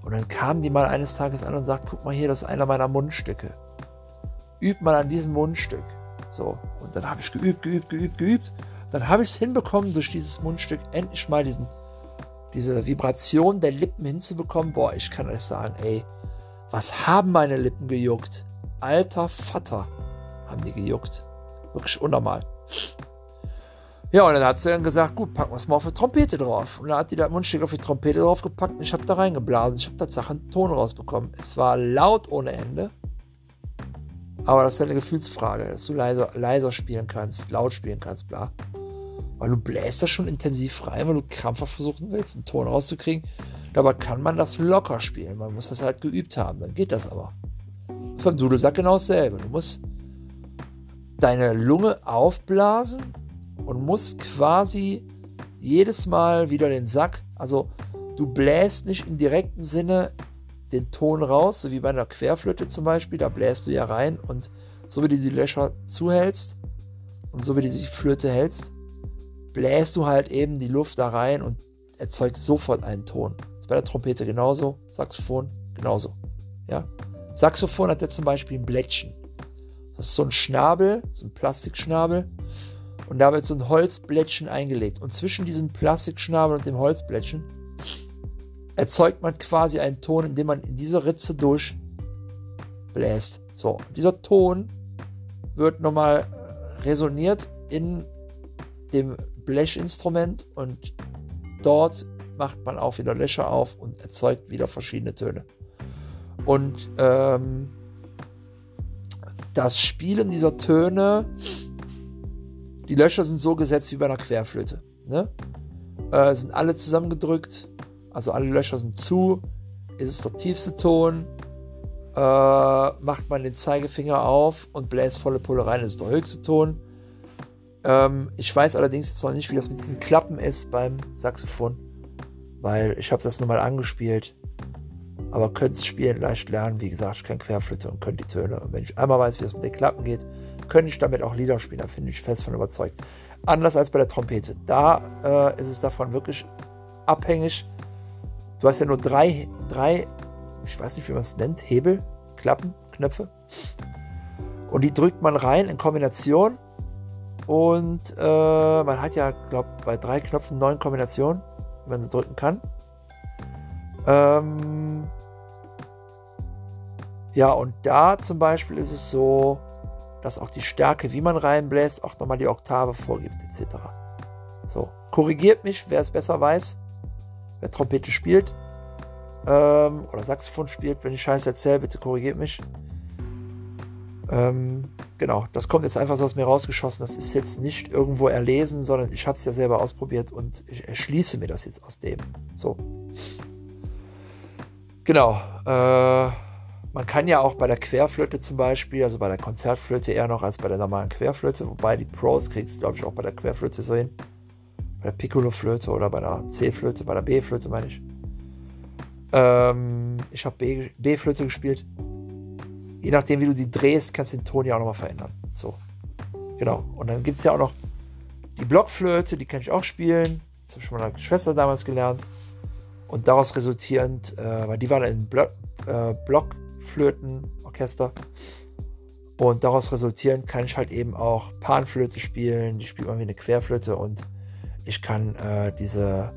Und dann kam die mal eines Tages an und sagt, guck mal hier, das ist einer meiner Mundstücke. Übt mal an diesem Mundstück. So, und dann habe ich geübt, geübt, geübt, geübt. Dann habe ich es hinbekommen, durch dieses Mundstück endlich mal diesen, diese Vibration der Lippen hinzubekommen. Boah, ich kann euch sagen, ey, was haben meine Lippen gejuckt? Alter Vater, haben die gejuckt. Wirklich unnormal. Ja, und dann hat sie dann gesagt, gut, packen wir es mal auf die Trompete drauf. Und dann hat die da Mundstück auf die Trompete draufgepackt und ich habe da reingeblasen. Ich habe tatsächlich einen Ton rausbekommen. Es war laut ohne Ende. Aber das ist eine Gefühlsfrage, dass du leiser, leiser spielen kannst, laut spielen kannst, bla. Weil du bläst das schon intensiv rein, weil du krampfhaft versuchen willst, einen Ton rauszukriegen. Dabei kann man das locker spielen. Man muss das halt geübt haben. Dann geht das aber. Vom Dudelsack genau dasselbe. Du musst deine Lunge aufblasen und musst quasi jedes Mal wieder den Sack, also du bläst nicht im direkten Sinne den Ton raus, so wie bei einer Querflöte zum Beispiel, da bläst du ja rein und so wie du die Löcher zuhältst und so wie du die Flöte hältst, bläst du halt eben die Luft da rein und erzeugst sofort einen Ton. Das ist bei der Trompete genauso, Saxophon genauso. Ja? Saxophon hat ja zum Beispiel ein Blättchen. Das ist so ein Schnabel, so ein Plastikschnabel. Und da wird so ein Holzblättchen eingelegt. Und zwischen diesem Plastikschnabel und dem Holzblättchen erzeugt man quasi einen Ton, indem man in diese Ritze durchbläst. So, dieser Ton wird nochmal äh, resoniert in dem Blechinstrument und dort macht man auch wieder Löcher auf und erzeugt wieder verschiedene Töne. Und ähm, das Spielen dieser Töne, die Löcher sind so gesetzt wie bei einer Querflöte. Ne? Äh, sind alle zusammengedrückt also alle Löcher sind zu. Ist es der tiefste Ton? Äh, macht man den Zeigefinger auf und bläst volle Pulle rein, ist der höchste Ton. Ähm, ich weiß allerdings jetzt noch nicht, wie das mit diesen Klappen ist beim Saxophon, weil ich habe das nur mal angespielt. Aber könnte es spielen, leicht lernen. Wie gesagt, ich kann Querflöte und könnte die Töne. Und wenn ich einmal weiß, wie das mit den Klappen geht, könnte ich damit auch Lieder spielen. Da bin ich fest von überzeugt. Anders als bei der Trompete. Da äh, ist es davon wirklich abhängig, Du hast ja nur drei, drei, ich weiß nicht, wie man es nennt, Hebel, Klappen, Knöpfe. Und die drückt man rein in Kombination. Und äh, man hat ja, glaube bei drei Knöpfen neun Kombinationen, wie man sie drücken kann. Ähm ja, und da zum Beispiel ist es so, dass auch die Stärke, wie man reinbläst, auch nochmal die Oktave vorgibt, etc. So, korrigiert mich, wer es besser weiß wer Trompete spielt ähm, oder Saxophon spielt. Wenn ich Scheiße erzähle, bitte korrigiert mich. Ähm, genau, das kommt jetzt einfach so aus mir rausgeschossen. Das ist jetzt nicht irgendwo erlesen, sondern ich habe es ja selber ausprobiert und ich erschließe mir das jetzt aus dem. So. Genau. Äh, man kann ja auch bei der Querflöte zum Beispiel, also bei der Konzertflöte eher noch als bei der normalen Querflöte, wobei die Pros kriegst du, glaube ich, auch bei der Querflöte so hin bei der Piccolo-Flöte oder bei der C-Flöte, bei der B-Flöte meine ich. Ähm, ich habe B-Flöte gespielt. Je nachdem, wie du die drehst, kannst du den Ton ja auch nochmal verändern. So. Genau. Und dann gibt es ja auch noch die Blockflöte, die kann ich auch spielen. Das habe ich von meiner Schwester damals gelernt. Und daraus resultierend, äh, weil die waren in Blo äh, Blockflötenorchester. Und daraus resultierend kann ich halt eben auch Panflöte spielen. Die spielt man wie eine Querflöte und ich kann äh, diese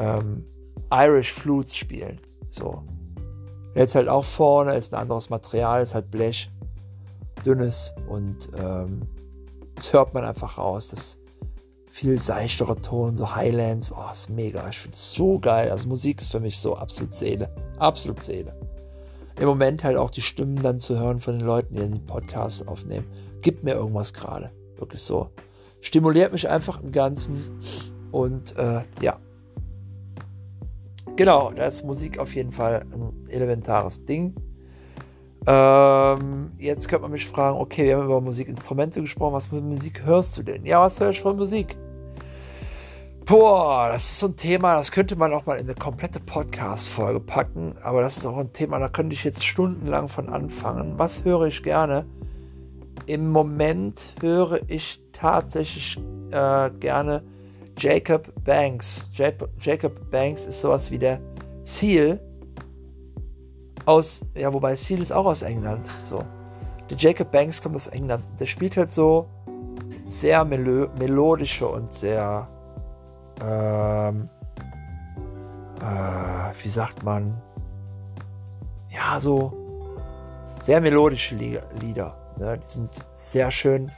ähm, Irish Flutes spielen. So. Jetzt halt auch vorne, ist ein anderes Material, ist halt Blech, dünnes und ähm, das hört man einfach raus. Das viel seichtere Ton, so Highlands, oh, ist mega. Ich finde so geil. Also Musik ist für mich so absolut Seele. Absolut Seele. Im Moment halt auch die Stimmen dann zu hören von den Leuten, die den Podcast aufnehmen, gibt mir irgendwas gerade. Wirklich so stimuliert mich einfach im Ganzen. Und äh, ja. Genau, da ist Musik auf jeden Fall ein elementares Ding. Ähm, jetzt könnte man mich fragen, okay, wir haben über Musikinstrumente gesprochen, was für Musik hörst du denn? Ja, was höre ich von Musik? Boah, das ist so ein Thema, das könnte man auch mal in eine komplette Podcast-Folge packen, aber das ist auch ein Thema, da könnte ich jetzt stundenlang von anfangen. Was höre ich gerne? Im Moment höre ich tatsächlich äh, gerne Jacob Banks. Jacob Banks ist sowas wie der Seal aus, ja, wobei Seal ist auch aus England. So. Der Jacob Banks kommt aus England. Der spielt halt so sehr melo melodische und sehr ähm, äh, wie sagt man, ja, so sehr melodische Lieder. Ne? Die sind sehr schön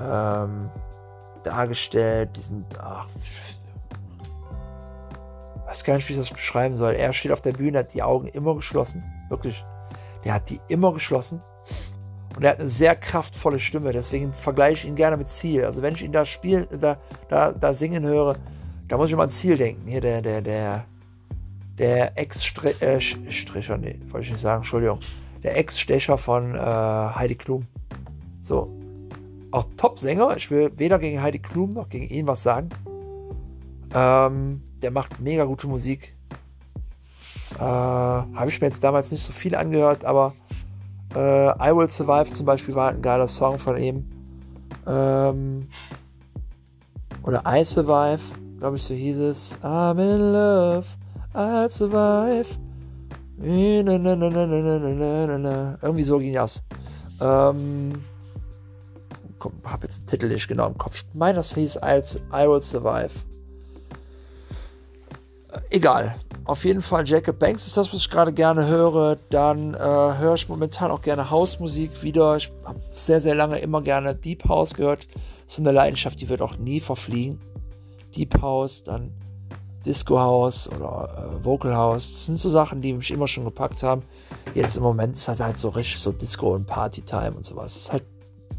ähm, dargestellt. Die sind, ach, weiß gar nicht, wie ich das beschreiben soll. Er steht auf der Bühne, hat die Augen immer geschlossen. Wirklich. Der hat die immer geschlossen. Und er hat eine sehr kraftvolle Stimme, deswegen vergleiche ich ihn gerne mit Ziel. Also wenn ich ihn da spielen, da, da, da singen höre, da muss ich immer an Ziel denken. Hier der, der, der, der Ex-Stricher, äh, nee, wollte ich nicht sagen, Entschuldigung. Der Ex-Stecher von äh, Heidi Klum. So. Auch Top-Sänger. Ich will weder gegen Heidi Klum noch gegen ihn was sagen. Ähm, der macht mega gute Musik. Äh, Habe ich mir jetzt damals nicht so viel angehört, aber äh, I Will Survive zum Beispiel war ein geiler Song von ihm. Ähm, oder I Survive, glaube ich, so hieß es. I'm in love, I'll survive. Irgendwie so ging das. Ähm, hab jetzt den Titel nicht genau im Kopf. Ich meine, das hieß I Will Survive. Äh, egal. Auf jeden Fall Jacob Banks ist das, was ich gerade gerne höre. Dann äh, höre ich momentan auch gerne Hausmusik wieder. Ich habe sehr, sehr lange immer gerne Deep House gehört. Das ist eine Leidenschaft, die wird auch nie verfliegen. Deep House, dann Disco House oder äh, Vocal House. Das sind so Sachen, die mich immer schon gepackt haben. Jetzt im Moment ist halt, halt so richtig so Disco und Party Time und sowas. Das ist halt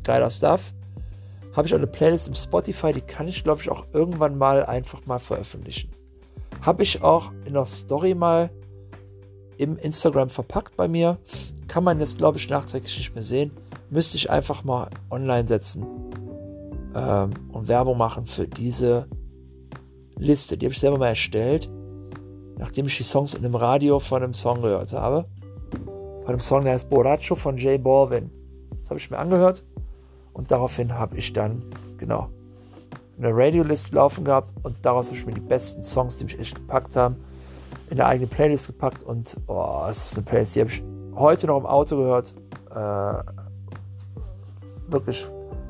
geiler Stuff. Habe ich auch eine Playlist im Spotify, die kann ich, glaube ich, auch irgendwann mal einfach mal veröffentlichen. Habe ich auch in der Story mal im Instagram verpackt bei mir. Kann man jetzt, glaube ich, nachträglich nicht mehr sehen. Müsste ich einfach mal online setzen ähm, und Werbung machen für diese Liste. Die habe ich selber mal erstellt, nachdem ich die Songs in einem Radio von einem Song gehört habe. Von einem Song, der heißt Borracho von Jay Balvin. Das habe ich mir angehört und daraufhin habe ich dann, genau, eine Radiolist laufen gehabt und daraus habe ich mir die besten Songs, die mich echt gepackt haben, in eine eigene Playlist gepackt und oh, es ist eine Playlist, die habe ich heute noch im Auto gehört. Äh, wirklich,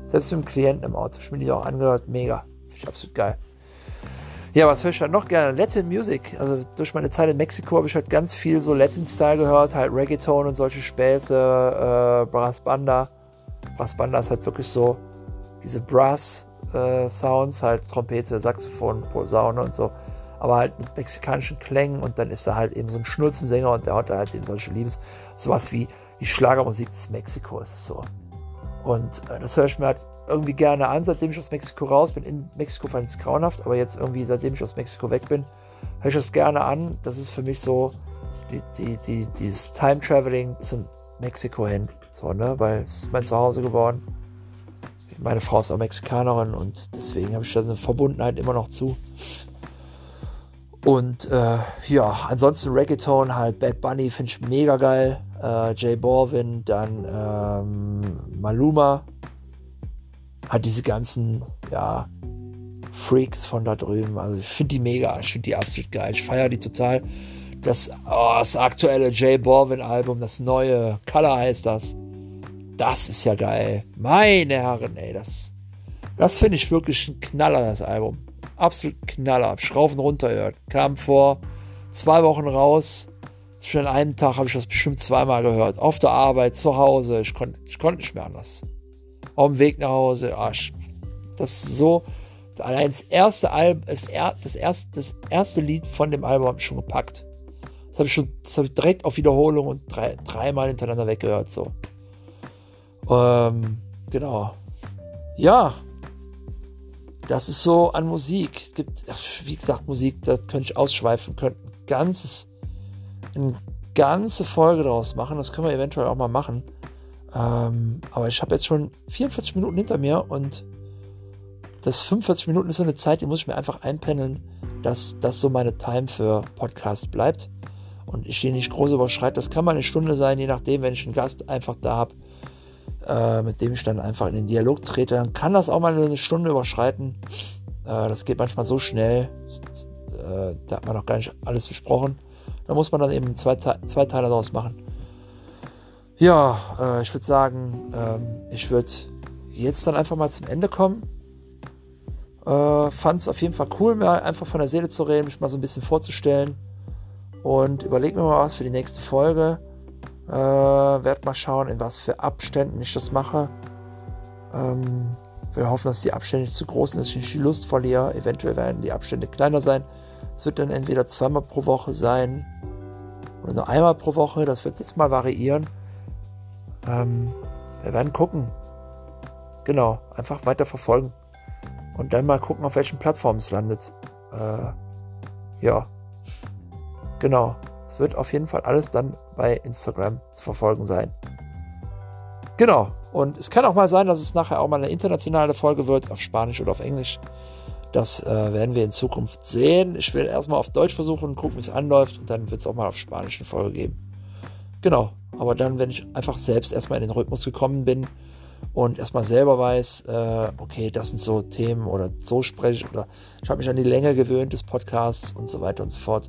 selbst mit dem Klienten im Auto, habe ich mir die auch angehört, mega. Finde ich absolut geil. Ja, was höre ich dann noch gerne? Latin Music. Also durch meine Zeit in Mexiko habe ich halt ganz viel so Latin-Style gehört, halt Reggaeton und solche Späße, äh, Brass Banda. Brass Banda ist halt wirklich so diese Brass äh, halt Trompete, Saxophon, Posaune und so, aber halt mit mexikanischen Klängen und dann ist da halt eben so ein Schnulzensänger und der hat da halt eben solche Liebes, sowas wie die Schlagermusik des Mexiko ist es so. Und äh, das höre ich mir halt irgendwie gerne an, seitdem ich aus Mexiko raus bin. In Mexiko fand ich es grauenhaft, aber jetzt irgendwie, seitdem ich aus Mexiko weg bin, höre ich das gerne an. Das ist für mich so die, die, die, dieses Time-Traveling zum Mexiko hin. So, ne? Weil es ist mein Zuhause geworden meine Frau ist auch Mexikanerin und deswegen habe ich da eine Verbundenheit immer noch zu. Und äh, ja, ansonsten Reggaeton, halt Bad Bunny finde ich mega geil. Äh, Jay Balvin, dann ähm, Maluma. Hat diese ganzen, ja, Freaks von da drüben. Also ich finde die mega, ich finde die absolut geil. Ich feiere die total. Das, oh, das aktuelle Jay Balvin Album, das neue, Color heißt das. Das ist ja geil. Meine Herren, ey, das, das finde ich wirklich ein Knaller, das Album. Absolut Knaller. Schraufen runterhört. Kam vor zwei Wochen raus. Zwischen einem Tag habe ich das bestimmt zweimal gehört. Auf der Arbeit, zu Hause. Ich konnte ich konnt nicht mehr anders. Auf dem Weg nach Hause. Ah, das ist so. Allein das erste Album, das, erste, das erste Lied von dem Album habe ich schon gepackt. Das habe ich, schon, hab ich direkt auf Wiederholung und drei, dreimal hintereinander weggehört. So. Ähm, genau. Ja. Das ist so an Musik. Es gibt, wie gesagt, Musik, da könnte ich ausschweifen, könnte ein ganzes, eine ganze Folge daraus machen. Das können wir eventuell auch mal machen. Ähm, aber ich habe jetzt schon 44 Minuten hinter mir und das 45 Minuten ist so eine Zeit, die muss ich mir einfach einpendeln, dass das so meine Time für Podcast bleibt und ich die nicht groß überschreite. Das kann mal eine Stunde sein, je nachdem, wenn ich einen Gast einfach da habe, äh, mit dem ich dann einfach in den Dialog trete, dann kann das auch mal eine Stunde überschreiten. Äh, das geht manchmal so schnell, äh, da hat man noch gar nicht alles besprochen. Da muss man dann eben zwei, zwei Teile daraus machen. Ja, äh, ich würde sagen, ähm, ich würde jetzt dann einfach mal zum Ende kommen. Äh, Fand es auf jeden Fall cool, mir einfach von der Seele zu reden, mich mal so ein bisschen vorzustellen. Und überleg mir mal was für die nächste Folge. Äh, werd mal schauen, in was für Abständen ich das mache. Ähm, wir hoffen, dass die Abstände nicht zu groß sind, dass ich nicht die Lust verliere. Eventuell werden die Abstände kleiner sein. Es wird dann entweder zweimal pro Woche sein oder nur einmal pro Woche. Das wird jetzt mal variieren. Ähm, wir werden gucken. Genau, einfach weiter verfolgen. Und dann mal gucken, auf welchen Plattformen es landet. Äh, ja. Genau. Es wird auf jeden Fall alles dann bei Instagram zu verfolgen sein. Genau. Und es kann auch mal sein, dass es nachher auch mal eine internationale Folge wird, auf Spanisch oder auf Englisch. Das äh, werden wir in Zukunft sehen. Ich will erstmal auf Deutsch versuchen und gucken, wie es anläuft. Und dann wird es auch mal auf Spanisch eine Folge geben. Genau. Aber dann, wenn ich einfach selbst erstmal in den Rhythmus gekommen bin und erstmal selber weiß, äh, okay, das sind so Themen oder so spreche ich oder ich habe mich an die Länge gewöhnt des Podcasts und so weiter und so fort.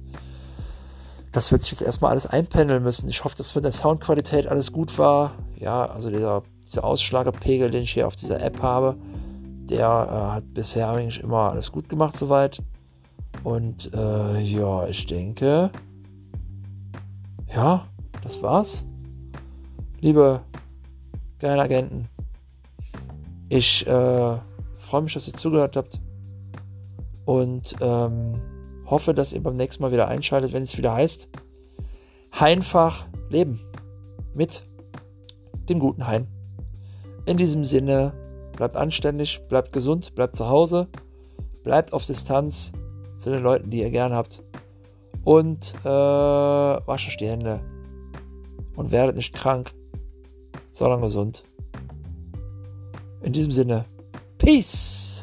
Das wird sich jetzt erstmal alles einpendeln müssen. Ich hoffe, dass von der Soundqualität alles gut war. Ja, also dieser, dieser Ausschlagepegel, den ich hier auf dieser App habe, der äh, hat bisher eigentlich immer alles gut gemacht soweit. Und äh, ja, ich denke, ja, das war's liebe Geheimagenten, ich äh, freue mich, dass ihr zugehört habt und ähm, hoffe, dass ihr beim nächsten Mal wieder einschaltet, wenn es wieder heißt, Heinfach leben mit dem guten Hein. In diesem Sinne, bleibt anständig, bleibt gesund, bleibt zu Hause, bleibt auf Distanz zu den Leuten, die ihr gern habt und äh, wascht euch die Hände und werdet nicht krank sondern gesund. In diesem Sinne, Peace!